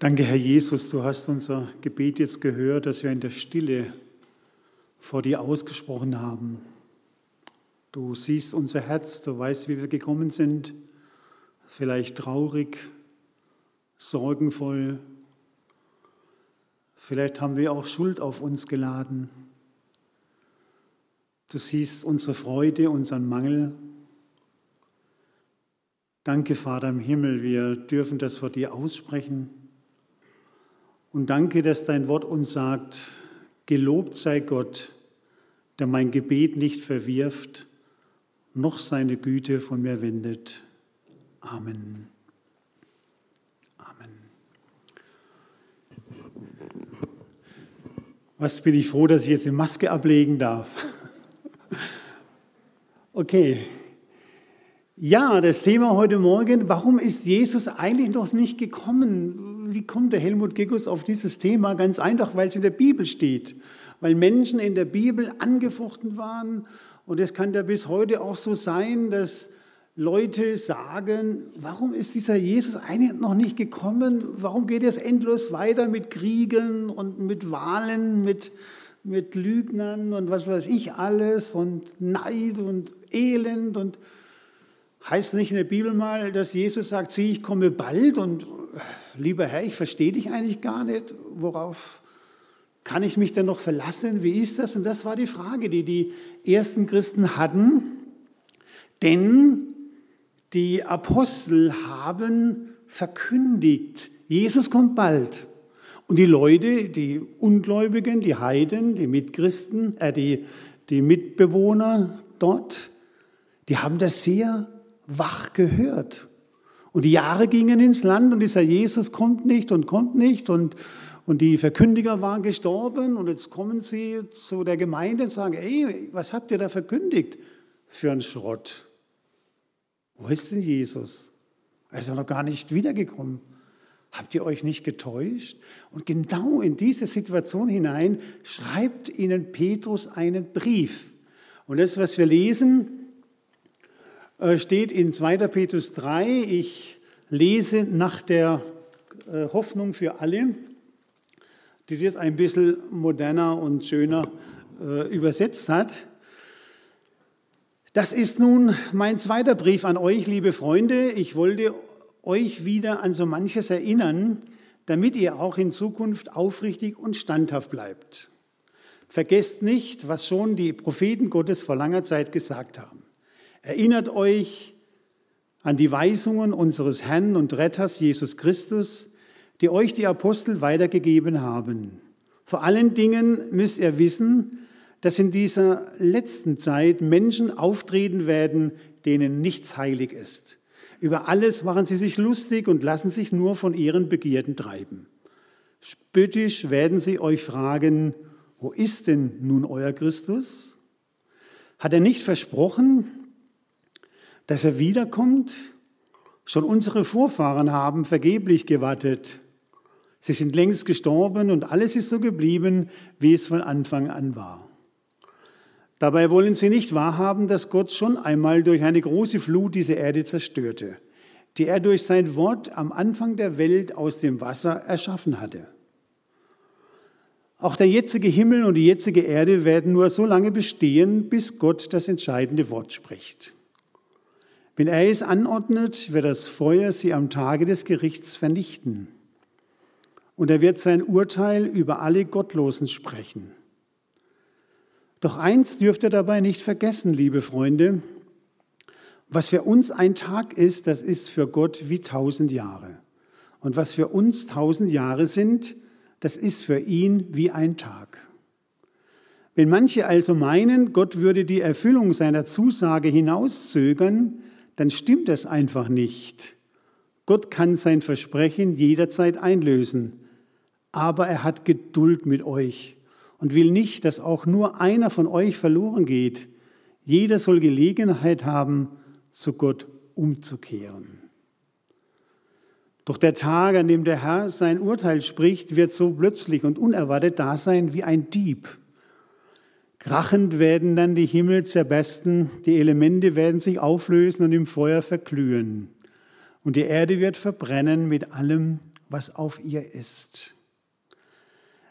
Danke, Herr Jesus, du hast unser Gebet jetzt gehört, das wir in der Stille vor dir ausgesprochen haben. Du siehst unser Herz, du weißt, wie wir gekommen sind, vielleicht traurig, sorgenvoll. Vielleicht haben wir auch Schuld auf uns geladen. Du siehst unsere Freude, unseren Mangel. Danke, Vater im Himmel, wir dürfen das vor dir aussprechen. Und danke, dass dein Wort uns sagt, gelobt sei Gott, der mein Gebet nicht verwirft, noch seine Güte von mir wendet. Amen. Amen. Was bin ich froh, dass ich jetzt die Maske ablegen darf. Okay. Ja, das Thema heute Morgen, warum ist Jesus eigentlich noch nicht gekommen? Wie kommt der Helmut Gegus auf dieses Thema? Ganz einfach, weil es in der Bibel steht. Weil Menschen in der Bibel angefochten waren. Und es kann ja bis heute auch so sein, dass Leute sagen, warum ist dieser Jesus eigentlich noch nicht gekommen? Warum geht es endlos weiter mit Kriegen und mit Wahlen, mit, mit Lügnern und was weiß ich alles und Neid und Elend und heißt nicht in der Bibel mal, dass Jesus sagt, sieh, ich komme bald und lieber Herr, ich verstehe dich eigentlich gar nicht, worauf kann ich mich denn noch verlassen? Wie ist das? Und das war die Frage, die die ersten Christen hatten. Denn die Apostel haben verkündigt, Jesus kommt bald. Und die Leute, die Ungläubigen, die Heiden, die Mitchristen, äh, die, die Mitbewohner dort, die haben das sehr wach gehört. Und die Jahre gingen ins Land und dieser Jesus kommt nicht und kommt nicht und, und die Verkündiger waren gestorben und jetzt kommen sie zu der Gemeinde und sagen, ey, was habt ihr da verkündigt für einen Schrott? Wo ist denn Jesus? Er ist noch gar nicht wiedergekommen. Habt ihr euch nicht getäuscht? Und genau in diese Situation hinein schreibt ihnen Petrus einen Brief. Und das, was wir lesen, steht in 2. Petrus 3. Ich lese nach der äh, Hoffnung für alle, die das ein bisschen moderner und schöner äh, übersetzt hat. Das ist nun mein zweiter Brief an euch, liebe Freunde. Ich wollte euch wieder an so manches erinnern, damit ihr auch in Zukunft aufrichtig und standhaft bleibt. Vergesst nicht, was schon die Propheten Gottes vor langer Zeit gesagt haben. Erinnert euch an die Weisungen unseres Herrn und Retters Jesus Christus, die euch die Apostel weitergegeben haben. Vor allen Dingen müsst ihr wissen, dass in dieser letzten Zeit Menschen auftreten werden, denen nichts heilig ist. Über alles machen sie sich lustig und lassen sich nur von ihren Begierden treiben. Spöttisch werden sie euch fragen, wo ist denn nun euer Christus? Hat er nicht versprochen, dass er wiederkommt? Schon unsere Vorfahren haben vergeblich gewartet. Sie sind längst gestorben und alles ist so geblieben, wie es von Anfang an war. Dabei wollen sie nicht wahrhaben, dass Gott schon einmal durch eine große Flut diese Erde zerstörte, die er durch sein Wort am Anfang der Welt aus dem Wasser erschaffen hatte. Auch der jetzige Himmel und die jetzige Erde werden nur so lange bestehen, bis Gott das entscheidende Wort spricht. Wenn er es anordnet, wird das Feuer sie am Tage des Gerichts vernichten. Und er wird sein Urteil über alle Gottlosen sprechen. Doch eins dürft ihr dabei nicht vergessen, liebe Freunde. Was für uns ein Tag ist, das ist für Gott wie tausend Jahre. Und was für uns tausend Jahre sind, das ist für ihn wie ein Tag. Wenn manche also meinen, Gott würde die Erfüllung seiner Zusage hinauszögern, dann stimmt das einfach nicht. Gott kann sein Versprechen jederzeit einlösen, aber er hat Geduld mit euch und will nicht, dass auch nur einer von euch verloren geht. Jeder soll Gelegenheit haben, zu Gott umzukehren. Doch der Tag, an dem der Herr sein Urteil spricht, wird so plötzlich und unerwartet da sein wie ein Dieb. Krachend werden dann die Himmel zerbersten, die Elemente werden sich auflösen und im Feuer verglühen. Und die Erde wird verbrennen mit allem, was auf ihr ist.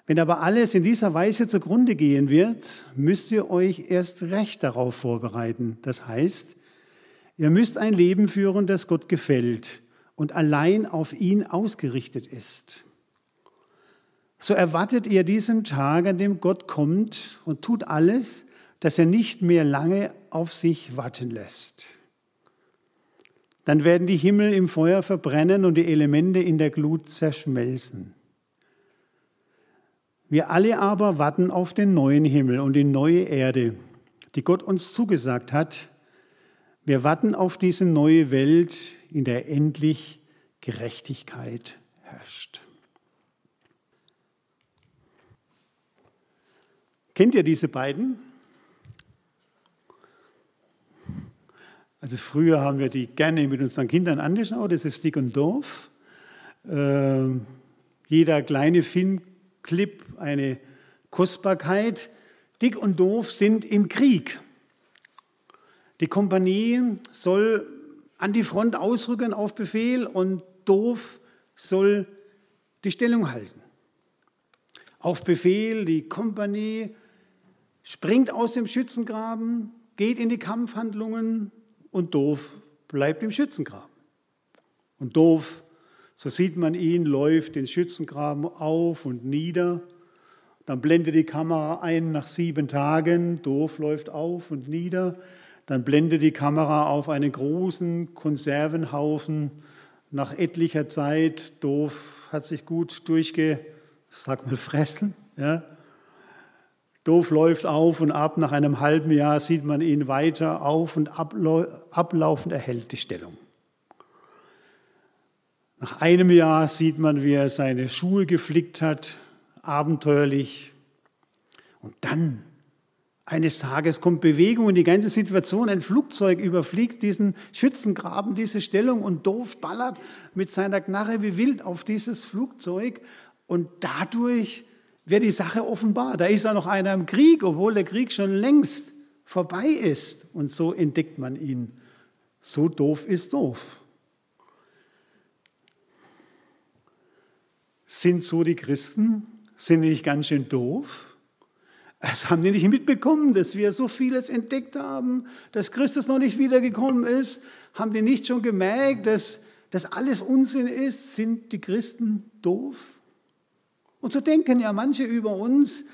Wenn aber alles in dieser Weise zugrunde gehen wird, müsst ihr euch erst recht darauf vorbereiten. Das heißt, ihr müsst ein Leben führen, das Gott gefällt und allein auf ihn ausgerichtet ist. So erwartet ihr diesen Tag, an dem Gott kommt und tut alles, dass er nicht mehr lange auf sich warten lässt. Dann werden die Himmel im Feuer verbrennen und die Elemente in der Glut zerschmelzen. Wir alle aber warten auf den neuen Himmel und die neue Erde, die Gott uns zugesagt hat. Wir warten auf diese neue Welt, in der endlich Gerechtigkeit herrscht. Kennt ihr diese beiden? Also früher haben wir die gerne mit unseren Kindern angeschaut, das ist Dick und Dorf. Äh, jeder kleine Filmclip eine Kostbarkeit. Dick und Doof sind im Krieg. Die Kompanie soll an die Front ausrücken auf Befehl und Doof soll die Stellung halten. Auf Befehl, die Kompanie springt aus dem Schützengraben, geht in die Kampfhandlungen und Doof bleibt im Schützengraben. Und Doof, so sieht man ihn, läuft den Schützengraben auf und nieder. Dann blendet die Kamera ein nach sieben Tagen, Doof läuft auf und nieder. Dann blendet die Kamera auf einen großen Konservenhaufen nach etlicher Zeit. Doof hat sich gut durchge, sag mal, fressen. Ja. Doof läuft auf und ab. Nach einem halben Jahr sieht man ihn weiter auf und ablaufend erhält die Stellung. Nach einem Jahr sieht man, wie er seine Schuhe geflickt hat, abenteuerlich. Und dann eines Tages kommt Bewegung in die ganze Situation. Ein Flugzeug überfliegt diesen Schützengraben, diese Stellung und doof ballert mit seiner Knarre wie wild auf dieses Flugzeug. Und dadurch wird die Sache offenbar. Da ist ja noch einer im Krieg, obwohl der Krieg schon längst vorbei ist. Und so entdeckt man ihn. So doof ist doof. Sind so die Christen? Sind die nicht ganz schön doof? Das haben die nicht mitbekommen, dass wir so vieles entdeckt haben, dass Christus noch nicht wiedergekommen ist. Haben die nicht schon gemerkt, dass das alles Unsinn ist? Sind die Christen doof? Und so denken ja manche über uns.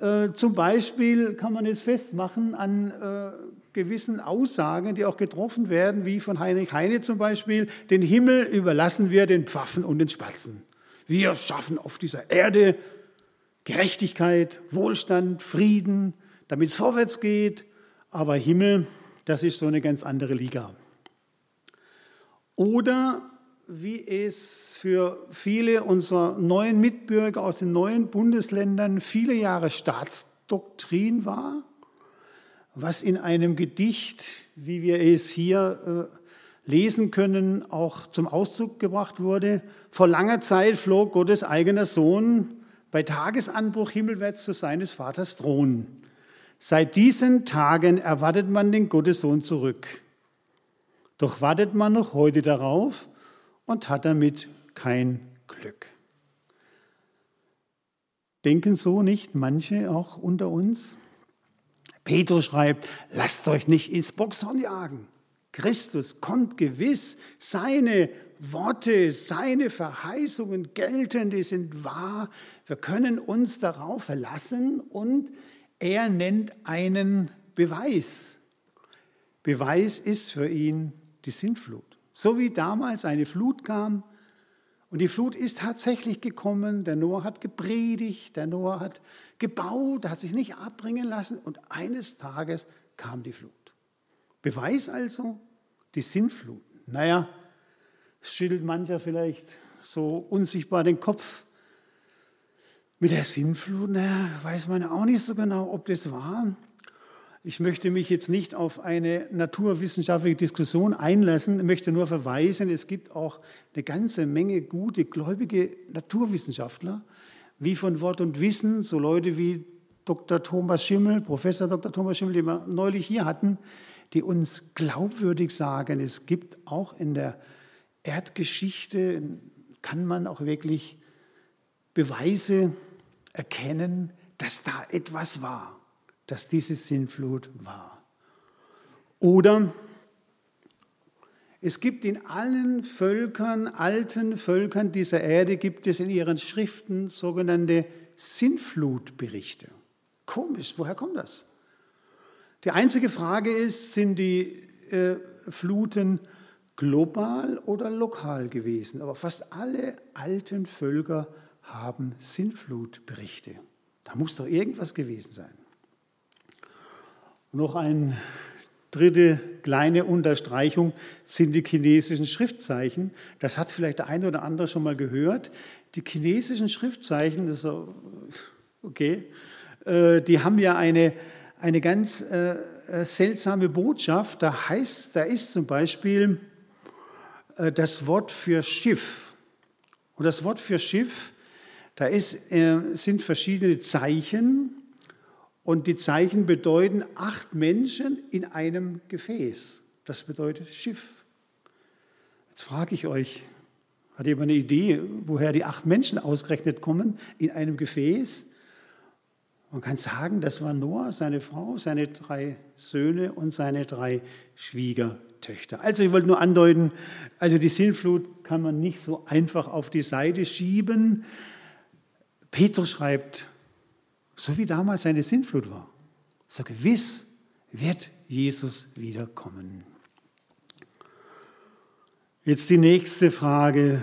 Äh, zum Beispiel kann man jetzt festmachen an äh, gewissen Aussagen, die auch getroffen werden, wie von Heinrich Heine zum Beispiel, den Himmel überlassen wir den Pfaffen und den Spatzen. Wir schaffen auf dieser Erde Gerechtigkeit, Wohlstand, Frieden, damit es vorwärts geht. Aber Himmel, das ist so eine ganz andere Liga. Oder wie es für viele unserer neuen Mitbürger aus den neuen Bundesländern viele Jahre Staatsdoktrin war, was in einem Gedicht, wie wir es hier äh, lesen können, auch zum Ausdruck gebracht wurde. Vor langer Zeit flog Gottes eigener Sohn bei Tagesanbruch himmelwärts zu seines Vaters Thron. Seit diesen Tagen erwartet man den Gottessohn zurück. Doch wartet man noch heute darauf und hat damit kein Glück. Denken so nicht manche auch unter uns? Petrus schreibt, lasst euch nicht ins Boxhorn jagen. Christus kommt gewiss, seine Worte, seine Verheißungen gelten, die sind wahr. Wir können uns darauf verlassen und er nennt einen Beweis. Beweis ist für ihn die Sintflut. So wie damals eine Flut kam und die Flut ist tatsächlich gekommen, der Noah hat gepredigt, der Noah hat gebaut, hat sich nicht abbringen lassen und eines Tages kam die Flut. Beweis also die Sintflut. Naja, schüttelt mancher vielleicht so unsichtbar den Kopf. Mit der Sinnflut, naja, weiß man auch nicht so genau, ob das war. Ich möchte mich jetzt nicht auf eine naturwissenschaftliche Diskussion einlassen, ich möchte nur verweisen, es gibt auch eine ganze Menge gute, gläubige Naturwissenschaftler, wie von Wort und Wissen, so Leute wie Dr. Thomas Schimmel, Professor Dr. Thomas Schimmel, den wir neulich hier hatten, die uns glaubwürdig sagen, es gibt auch in der Erdgeschichte kann man auch wirklich Beweise erkennen, dass da etwas war, dass diese Sintflut war. Oder es gibt in allen Völkern, alten Völkern dieser Erde, gibt es in ihren Schriften sogenannte Sintflutberichte. Komisch, woher kommt das? Die einzige Frage ist, sind die äh, Fluten global oder lokal gewesen? Aber fast alle alten Völker haben Sintflutberichte. Da muss doch irgendwas gewesen sein. Noch ein Dritte kleine Unterstreichung sind die chinesischen Schriftzeichen. Das hat vielleicht der eine oder andere schon mal gehört. Die chinesischen Schriftzeichen, das ist okay, äh, die haben ja eine, eine ganz äh, äh, seltsame Botschaft. Da heißt, da ist zum Beispiel das Wort für Schiff. Und das Wort für Schiff, da ist, sind verschiedene Zeichen und die Zeichen bedeuten acht Menschen in einem Gefäß. Das bedeutet Schiff. Jetzt frage ich euch, hat jemand eine Idee, woher die acht Menschen ausgerechnet kommen in einem Gefäß? Man kann sagen, das war Noah, seine Frau, seine drei Söhne und seine drei Schwiegertöchter. Also ich wollte nur andeuten, also die Sintflut kann man nicht so einfach auf die Seite schieben. Petrus schreibt, so wie damals eine Sintflut war. So gewiss wird Jesus wiederkommen. Jetzt die nächste Frage.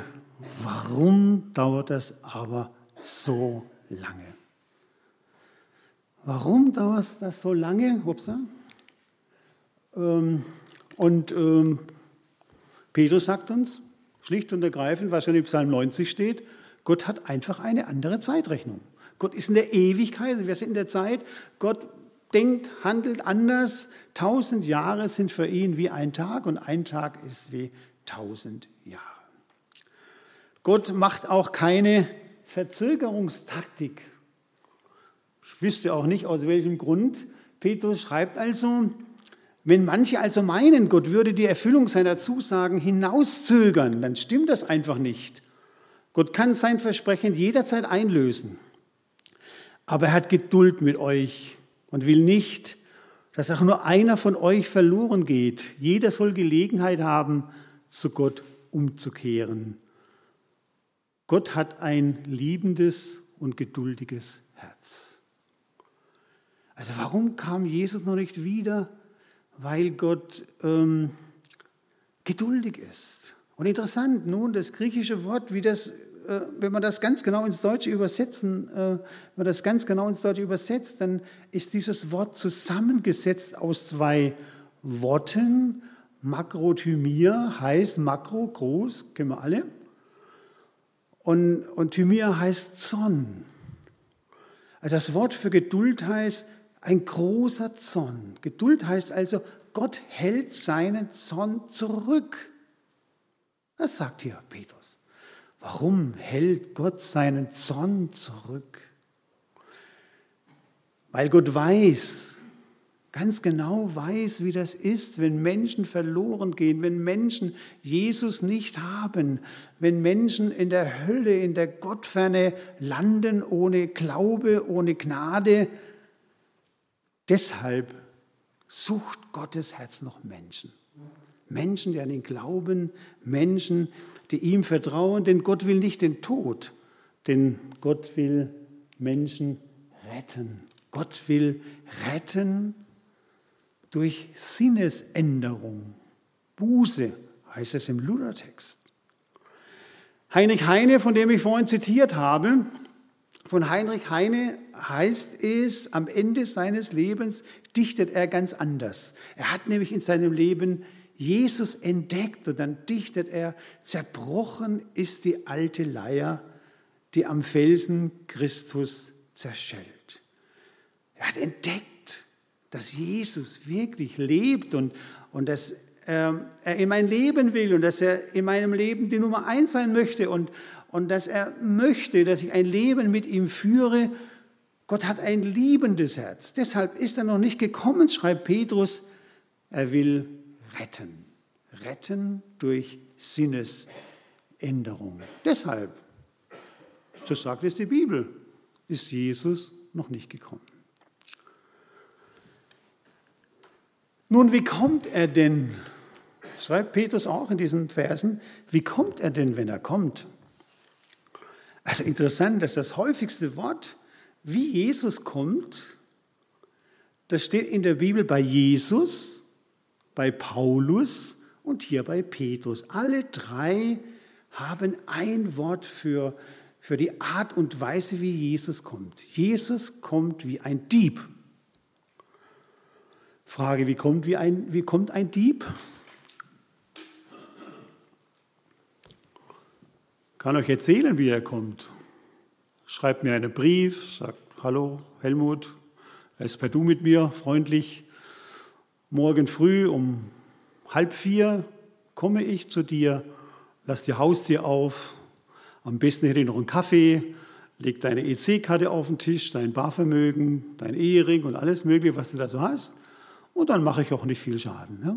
Warum dauert das aber so lange? Warum dauert das so lange? Upsa. Ähm, und ähm, Petrus sagt uns schlicht und ergreifend, was schon im Psalm 90 steht, Gott hat einfach eine andere Zeitrechnung. Gott ist in der Ewigkeit, wir sind in der Zeit. Gott denkt, handelt anders. Tausend Jahre sind für ihn wie ein Tag und ein Tag ist wie tausend Jahre. Gott macht auch keine Verzögerungstaktik. Ich wüsste auch nicht, aus welchem Grund. Petrus schreibt also, wenn manche also meinen, Gott würde die Erfüllung seiner Zusagen hinauszögern, dann stimmt das einfach nicht. Gott kann sein Versprechen jederzeit einlösen. Aber er hat Geduld mit euch und will nicht, dass auch nur einer von euch verloren geht. Jeder soll Gelegenheit haben, zu Gott umzukehren. Gott hat ein liebendes und geduldiges Herz. Also warum kam Jesus noch nicht wieder? Weil Gott ähm, geduldig ist. Und interessant, nun das griechische Wort, wie das wenn man das ganz genau ins Deutsche übersetzen, äh, wenn man das ganz genau ins Deutsche übersetzt, dann ist dieses Wort zusammengesetzt aus zwei Worten. Makrothymia heißt Makro, groß, kennen wir alle. Und, und Thymia heißt Zorn. Also das Wort für Geduld heißt ein großer Zorn. Geduld heißt also, Gott hält seinen Zorn zurück. Das sagt hier Petrus. Warum hält Gott seinen Zorn zurück? Weil Gott weiß, ganz genau weiß, wie das ist, wenn Menschen verloren gehen, wenn Menschen Jesus nicht haben, wenn Menschen in der Hölle, in der Gottferne landen ohne Glaube, ohne Gnade. Deshalb sucht Gottes Herz noch Menschen. Menschen, die an ihn glauben, Menschen, die ihm vertrauen, denn Gott will nicht den Tod, denn Gott will Menschen retten. Gott will retten durch Sinnesänderung. Buße heißt es im Luthertext. Heinrich Heine, von dem ich vorhin zitiert habe, von Heinrich Heine heißt es, am Ende seines Lebens dichtet er ganz anders. Er hat nämlich in seinem Leben Jesus entdeckt und dann dichtet er, zerbrochen ist die alte Leier, die am Felsen Christus zerschellt. Er hat entdeckt, dass Jesus wirklich lebt und, und dass ähm, er in mein Leben will und dass er in meinem Leben die Nummer eins sein möchte und, und dass er möchte, dass ich ein Leben mit ihm führe. Gott hat ein liebendes Herz. Deshalb ist er noch nicht gekommen, schreibt Petrus. Er will retten. Retten durch Sinnesänderung. Änderung. Deshalb, so sagt es die Bibel, ist Jesus noch nicht gekommen. Nun, wie kommt er denn? Schreibt Petrus auch in diesen Versen. Wie kommt er denn, wenn er kommt? Also interessant, dass das häufigste Wort, wie Jesus kommt, das steht in der Bibel bei Jesus, bei Paulus und hier bei Petrus. Alle drei haben ein Wort für, für die Art und Weise, wie Jesus kommt. Jesus kommt wie ein Dieb. Frage, wie kommt, wie ein, wie kommt ein Dieb? Kann euch erzählen, wie er kommt. Schreibt mir einen Brief, sagt, hallo Helmut, er ist bei Du mit mir, freundlich. Morgen früh um halb vier komme ich zu dir, lass die Haustür auf, am besten hätte ich noch einen Kaffee, leg deine EC-Karte auf den Tisch, dein Barvermögen, dein Ehering und alles Mögliche, was du da so hast und dann mache ich auch nicht viel Schaden. Ne?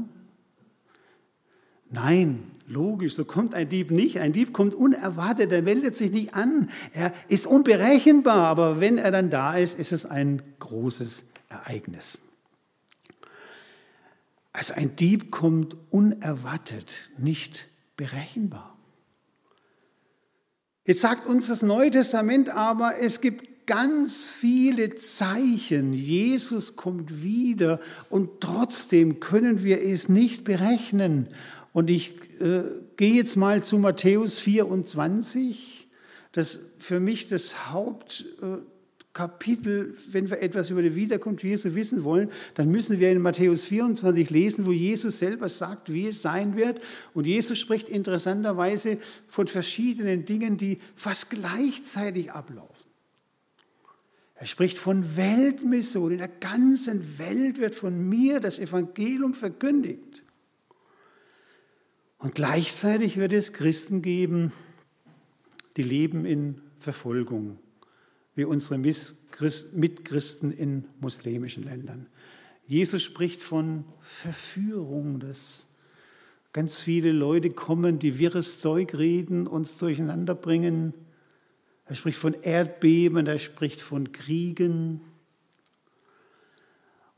Nein, logisch, so kommt ein Dieb nicht. Ein Dieb kommt unerwartet, er meldet sich nicht an. Er ist unberechenbar, aber wenn er dann da ist, ist es ein großes Ereignis. Also ein Dieb kommt unerwartet, nicht berechenbar. Jetzt sagt uns das Neue Testament aber, es gibt ganz viele Zeichen. Jesus kommt wieder und trotzdem können wir es nicht berechnen. Und ich äh, gehe jetzt mal zu Matthäus 24, das für mich das Hauptkapitel, wenn wir etwas über die Wiederkunft Jesu wissen wollen, dann müssen wir in Matthäus 24 lesen, wo Jesus selber sagt, wie es sein wird. Und Jesus spricht interessanterweise von verschiedenen Dingen, die fast gleichzeitig ablaufen. Er spricht von Weltmission. In der ganzen Welt wird von mir das Evangelium verkündigt. Und gleichzeitig wird es Christen geben, die leben in Verfolgung, wie unsere Mitchristen in muslimischen Ländern. Jesus spricht von Verführung, dass ganz viele Leute kommen, die wirres Zeug reden, uns durcheinander bringen er spricht von Erdbeben, er spricht von Kriegen.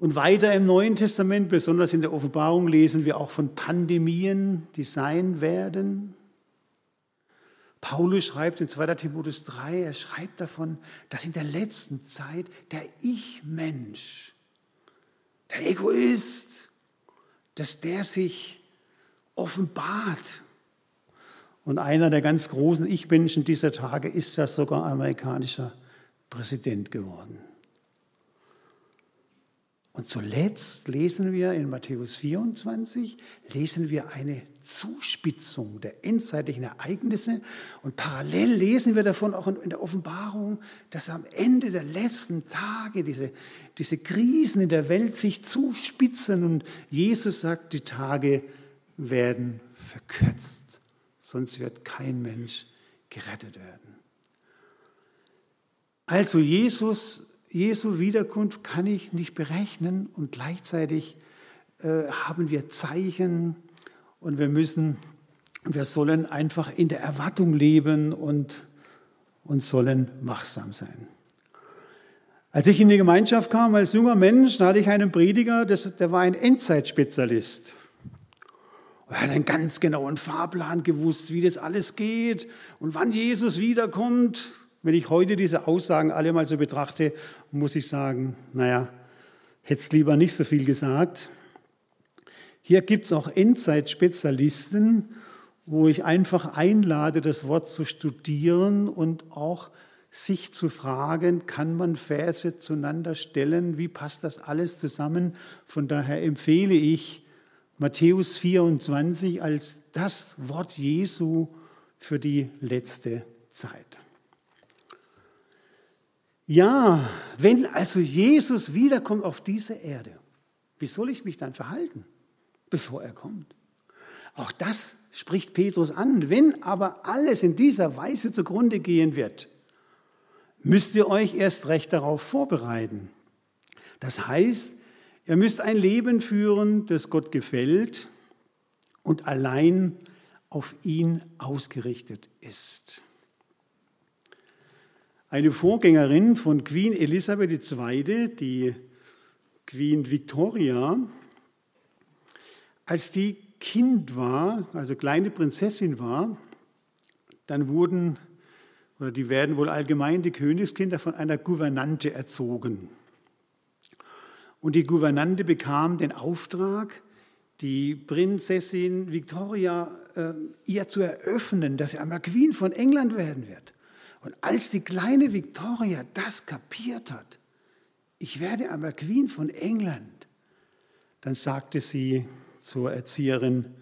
Und weiter im Neuen Testament, besonders in der Offenbarung, lesen wir auch von Pandemien, die sein werden. Paulus schreibt in 2. Timotheus 3, er schreibt davon, dass in der letzten Zeit der Ich-Mensch, der Egoist, dass der sich offenbart und einer der ganz großen Ich-Menschen dieser Tage ist ja sogar amerikanischer Präsident geworden. Und zuletzt lesen wir in Matthäus 24, lesen wir eine Zuspitzung der endzeitlichen Ereignisse und parallel lesen wir davon auch in der Offenbarung, dass am Ende der letzten Tage diese, diese Krisen in der Welt sich zuspitzen und Jesus sagt, die Tage werden verkürzt sonst wird kein Mensch gerettet werden. Also Jesus, Jesu Wiederkunft kann ich nicht berechnen und gleichzeitig äh, haben wir Zeichen und wir müssen, wir sollen einfach in der Erwartung leben und, und sollen wachsam sein. Als ich in die Gemeinschaft kam als junger Mensch, da hatte ich einen Prediger, das, der war ein Endzeitspezialist. Er hat einen ganz genauen Fahrplan gewusst, wie das alles geht und wann Jesus wiederkommt. Wenn ich heute diese Aussagen alle mal so betrachte, muss ich sagen, naja, hätte es lieber nicht so viel gesagt. Hier gibt es auch Endzeitspezialisten, wo ich einfach einlade, das Wort zu studieren und auch sich zu fragen, kann man Verse zueinander stellen, wie passt das alles zusammen? Von daher empfehle ich, Matthäus 24 als das Wort Jesu für die letzte Zeit. Ja, wenn also Jesus wiederkommt auf diese Erde, wie soll ich mich dann verhalten, bevor er kommt? Auch das spricht Petrus an. Wenn aber alles in dieser Weise zugrunde gehen wird, müsst ihr euch erst recht darauf vorbereiten. Das heißt, Ihr müsst ein Leben führen, das Gott gefällt und allein auf ihn ausgerichtet ist. Eine Vorgängerin von Queen Elisabeth II., die Queen Victoria, als die Kind war, also kleine Prinzessin war, dann wurden, oder die werden wohl allgemein die Königskinder von einer Gouvernante erzogen. Und die Gouvernante bekam den Auftrag, die Prinzessin Victoria äh, ihr zu eröffnen, dass sie einmal Queen von England werden wird. Und als die kleine Victoria das kapiert hat, ich werde einmal Queen von England, dann sagte sie zur Erzieherin,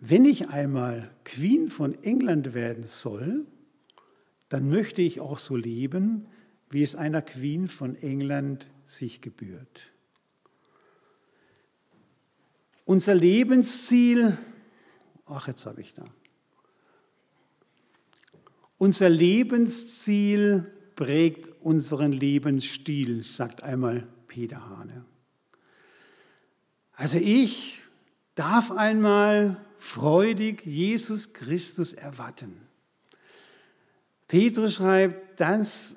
wenn ich einmal Queen von England werden soll, dann möchte ich auch so leben, wie es einer Queen von England sich gebührt. Unser Lebensziel, ach jetzt habe ich da, unser Lebensziel prägt unseren Lebensstil, sagt einmal Peter Hane. Also ich darf einmal freudig Jesus Christus erwarten. Petrus schreibt, das,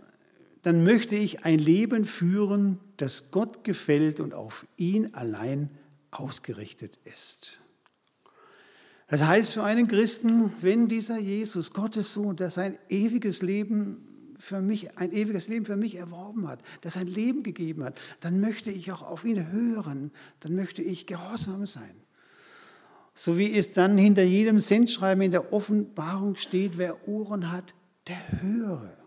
dann möchte ich ein Leben führen, das Gott gefällt und auf ihn allein ausgerichtet ist. Das heißt für einen Christen, wenn dieser Jesus, Gottes Sohn, der sein ewiges Leben für mich, ein ewiges Leben für mich erworben hat, der sein Leben gegeben hat, dann möchte ich auch auf ihn hören, dann möchte ich gehorsam sein. So wie es dann hinter jedem Sendschreiben in der Offenbarung steht, wer Ohren hat, der höre.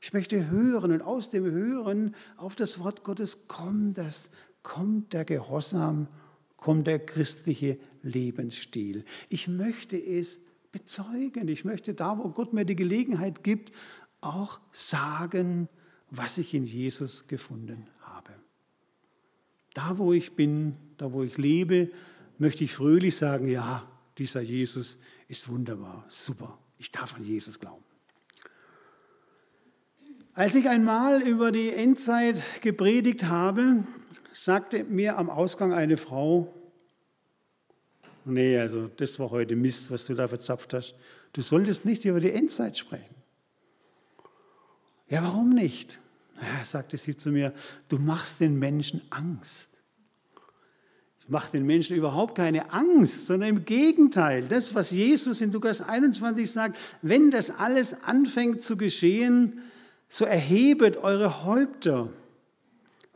Ich möchte hören und aus dem Hören auf das Wort Gottes kommt, das, kommt der Gehorsam, kommt der christliche Lebensstil. Ich möchte es bezeugen. Ich möchte da, wo Gott mir die Gelegenheit gibt, auch sagen, was ich in Jesus gefunden habe. Da, wo ich bin, da, wo ich lebe, möchte ich fröhlich sagen, ja, dieser Jesus ist wunderbar, super. Ich darf an Jesus glauben. Als ich einmal über die Endzeit gepredigt habe, sagte mir am Ausgang eine Frau, nee, also das war heute Mist, was du da verzapft hast. Du solltest nicht über die Endzeit sprechen. Ja, warum nicht? Ja, sagte sie zu mir, du machst den Menschen Angst. Ich mache den Menschen überhaupt keine Angst, sondern im Gegenteil. Das, was Jesus in Lukas 21 sagt, wenn das alles anfängt zu geschehen, so erhebet eure Häupter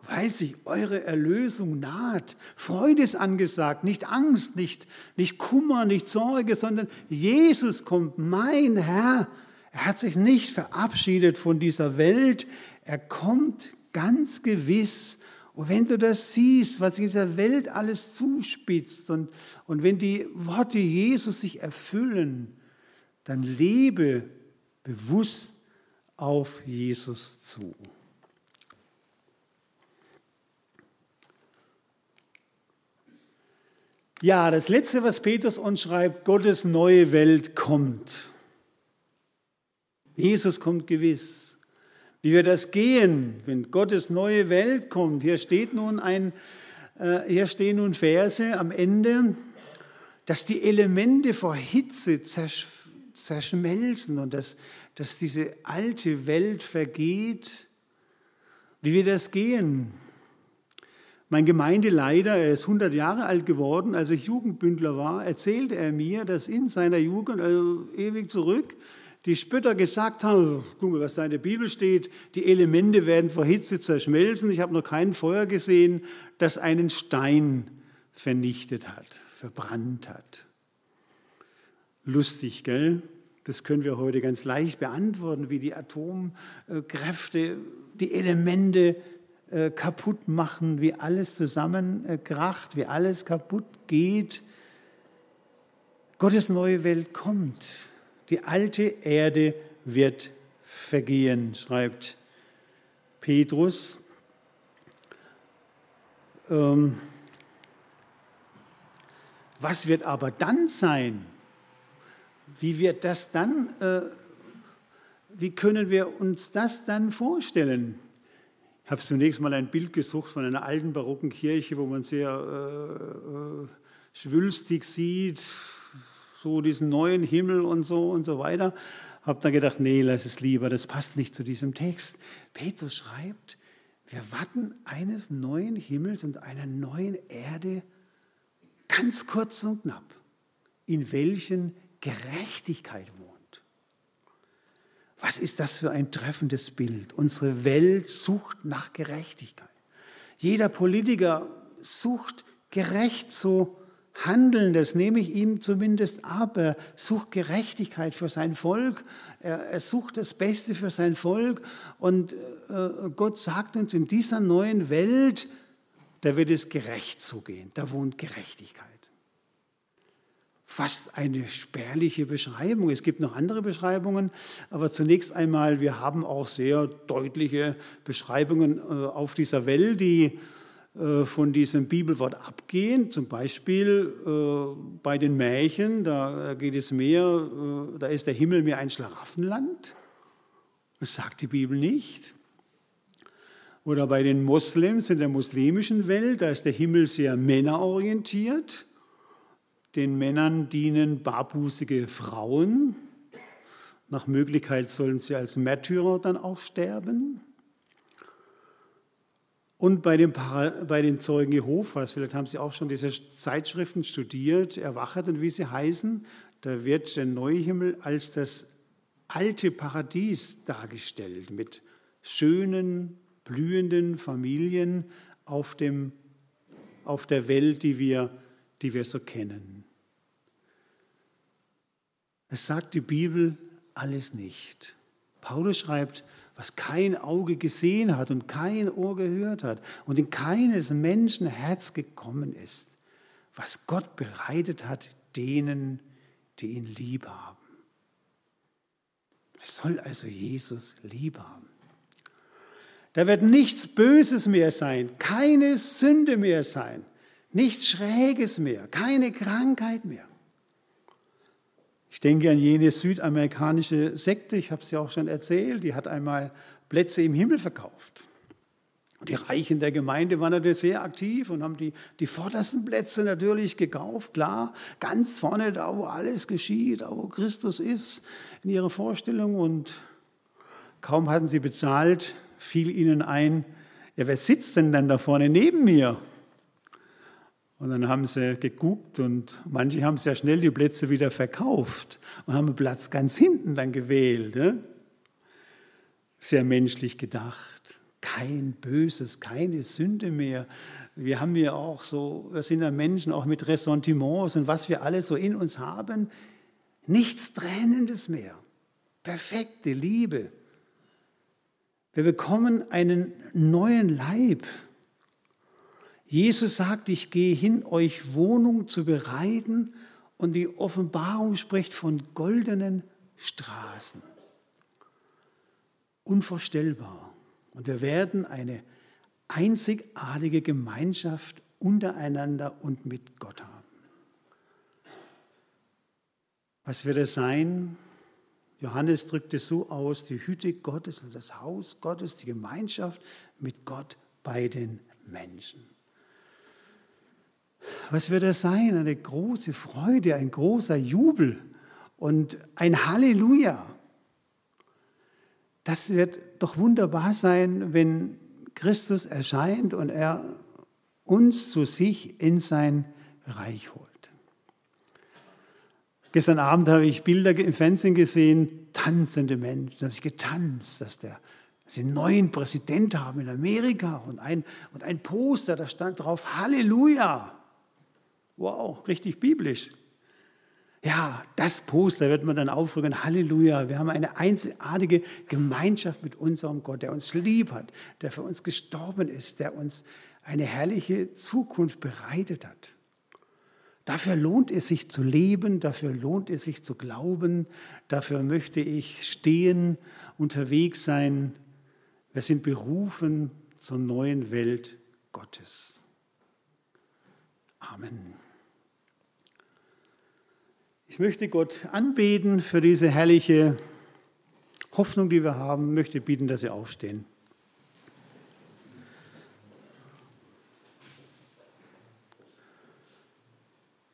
weil sich eure Erlösung naht. Freude ist angesagt, nicht Angst, nicht, nicht Kummer, nicht Sorge, sondern Jesus kommt, mein Herr. Er hat sich nicht verabschiedet von dieser Welt. Er kommt ganz gewiss. Und wenn du das siehst, was in dieser Welt alles zuspitzt und, und wenn die Worte Jesus sich erfüllen, dann lebe bewusst auf Jesus zu. Ja, das Letzte, was Petrus uns schreibt, Gottes neue Welt kommt. Jesus kommt gewiss. Wie wird das gehen, wenn Gottes neue Welt kommt? Hier steht nun ein, äh, hier stehen nun Verse am Ende, dass die Elemente vor Hitze zersch zerschmelzen und dass, dass diese alte Welt vergeht. Wie wird das gehen? Mein Gemeindeleiter, er ist 100 Jahre alt geworden, als ich Jugendbündler war, erzählte er mir, dass in seiner Jugend, also ewig zurück, die Spötter gesagt haben, guck mal, was da in der Bibel steht, die Elemente werden vor Hitze zerschmelzen. Ich habe noch kein Feuer gesehen, das einen Stein vernichtet hat, verbrannt hat. Lustig, gell? Das können wir heute ganz leicht beantworten, wie die Atomkräfte, die Elemente äh, kaputt machen, wie alles zusammenkracht, wie alles kaputt geht. Gottes neue Welt kommt. Die alte Erde wird vergehen, schreibt Petrus. Ähm, was wird aber dann sein? Wie wird das dann, äh, wie können wir uns das dann vorstellen? Ich habe zunächst mal ein Bild gesucht von einer alten barocken Kirche, wo man sehr äh, schwülstig sieht, so diesen neuen Himmel und so und so weiter. Habe dann gedacht, nee, lass es lieber, das passt nicht zu diesem Text. Petrus schreibt, wir warten eines neuen Himmels und einer neuen Erde ganz kurz und knapp, in welchen Gerechtigkeit wohnt. Was ist das für ein treffendes Bild? Unsere Welt sucht nach Gerechtigkeit. Jeder Politiker sucht gerecht zu handeln, das nehme ich ihm zumindest ab. Er sucht Gerechtigkeit für sein Volk, er, sucht das Beste für sein Volk und äh, Gott sagt uns, in dieser neuen Welt, da wird es gerecht zugehen, da wohnt Gerechtigkeit. Fast eine spärliche Beschreibung. Es gibt noch andere Beschreibungen, aber zunächst einmal, wir haben auch sehr deutliche Beschreibungen äh, auf dieser Welt, die äh, von diesem Bibelwort abgehen. Zum Beispiel äh, bei den Märchen, da geht es mehr, da ist der Himmel mehr ein Schlaraffenland. Das sagt die Bibel nicht. Oder bei den Moslems in der muslimischen Welt, da ist der Himmel sehr männerorientiert. Den Männern dienen barbusige Frauen. Nach Möglichkeit sollen sie als Märtyrer dann auch sterben. Und bei den, bei den Zeugen Jehovas, vielleicht haben Sie auch schon diese Zeitschriften studiert, Erwachet und wie sie heißen, da wird der neue Himmel als das alte Paradies dargestellt mit schönen, blühenden Familien auf, dem, auf der Welt, die wir, die wir so kennen. Es sagt die Bibel alles nicht. Paulus schreibt, was kein Auge gesehen hat und kein Ohr gehört hat und in keines Menschen Herz gekommen ist, was Gott bereitet hat denen, die ihn lieb haben. Es soll also Jesus lieb haben. Da wird nichts Böses mehr sein, keine Sünde mehr sein, nichts Schräges mehr, keine Krankheit mehr. Ich denke an jene südamerikanische Sekte, ich habe es ja auch schon erzählt, die hat einmal Plätze im Himmel verkauft. Die Reichen der Gemeinde waren natürlich sehr aktiv und haben die, die vordersten Plätze natürlich gekauft, klar, ganz vorne da, wo alles geschieht, da wo Christus ist, in ihrer Vorstellung. Und kaum hatten sie bezahlt, fiel ihnen ein, ja, wer sitzt denn dann da vorne neben mir? Und dann haben sie geguckt und manche haben sehr schnell die Plätze wieder verkauft und haben einen Platz ganz hinten dann gewählt. Sehr menschlich gedacht. Kein Böses, keine Sünde mehr. Wir haben ja auch so, wir sind ja Menschen auch mit Ressentiments und was wir alles so in uns haben. Nichts Trennendes mehr. Perfekte Liebe. Wir bekommen einen neuen Leib. Jesus sagt, ich gehe hin, euch Wohnung zu bereiten und die Offenbarung spricht von goldenen Straßen. Unvorstellbar. Und wir werden eine einzigartige Gemeinschaft untereinander und mit Gott haben. Was wird es sein? Johannes drückt es so aus, die Hütte Gottes, also das Haus Gottes, die Gemeinschaft mit Gott bei den Menschen. Was wird es sein? Eine große Freude, ein großer Jubel und ein Halleluja. Das wird doch wunderbar sein, wenn Christus erscheint und er uns zu sich in sein Reich holt. Gestern Abend habe ich Bilder im Fernsehen gesehen, tanzende Menschen. Da habe ich getanzt, dass, der, dass sie einen neuen Präsident haben in Amerika und ein, und ein Poster, da stand drauf Halleluja. Wow, richtig biblisch. Ja, das Poster wird man dann aufrücken. Halleluja, wir haben eine einzigartige Gemeinschaft mit unserem Gott, der uns lieb hat, der für uns gestorben ist, der uns eine herrliche Zukunft bereitet hat. Dafür lohnt es sich zu leben, dafür lohnt es sich zu glauben, dafür möchte ich stehen, unterwegs sein. Wir sind berufen zur neuen Welt Gottes. Amen. Ich möchte Gott anbeten für diese herrliche Hoffnung, die wir haben. Ich möchte bieten, dass Sie aufstehen.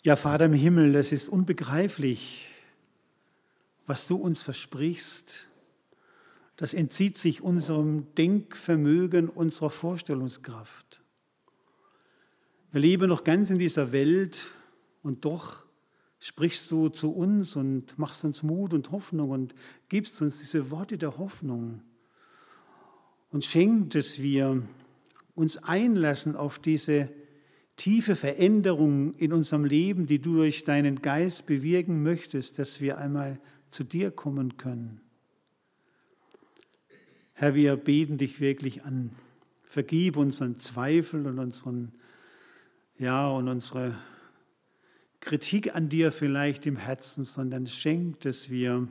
Ja, Vater im Himmel, das ist unbegreiflich, was du uns versprichst. Das entzieht sich unserem Denkvermögen, unserer Vorstellungskraft. Wir leben noch ganz in dieser Welt und doch sprichst du zu uns und machst uns Mut und Hoffnung und gibst uns diese Worte der Hoffnung und schenkt, dass wir uns einlassen auf diese tiefe Veränderung in unserem Leben, die du durch deinen Geist bewirken möchtest, dass wir einmal zu dir kommen können. Herr, wir beten dich wirklich an. Vergib unseren Zweifel und unseren, ja, und unsere Kritik an dir vielleicht im Herzen, sondern schenk, dass wir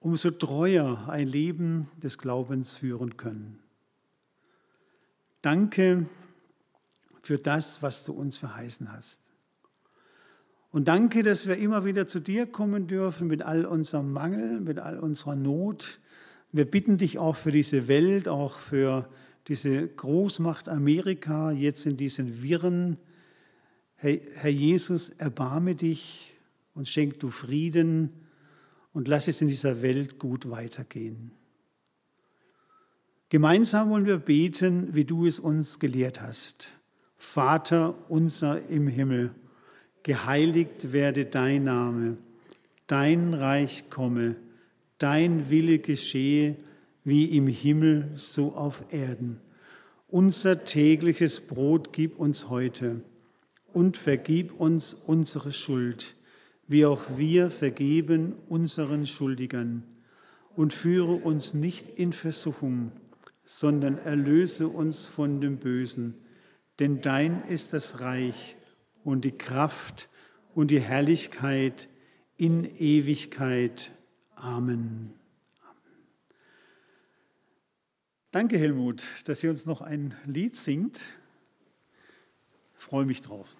umso treuer ein Leben des Glaubens führen können. Danke für das, was du uns verheißen hast. Und danke, dass wir immer wieder zu dir kommen dürfen mit all unserem Mangel, mit all unserer Not. Wir bitten dich auch für diese Welt, auch für diese Großmacht Amerika, jetzt in diesen Wirren. Herr Jesus, erbarme dich und schenk du Frieden und lass es in dieser Welt gut weitergehen. Gemeinsam wollen wir beten, wie du es uns gelehrt hast. Vater unser im Himmel geheiligt werde dein Name, dein Reich komme, dein Wille geschehe, wie im Himmel so auf Erden. Unser tägliches Brot gib uns heute und vergib uns unsere Schuld, wie auch wir vergeben unseren Schuldigern. Und führe uns nicht in Versuchung, sondern erlöse uns von dem Bösen. Denn dein ist das Reich und die Kraft und die Herrlichkeit in Ewigkeit. Amen. Danke, Helmut, dass ihr uns noch ein Lied singt. Ich freue mich drauf.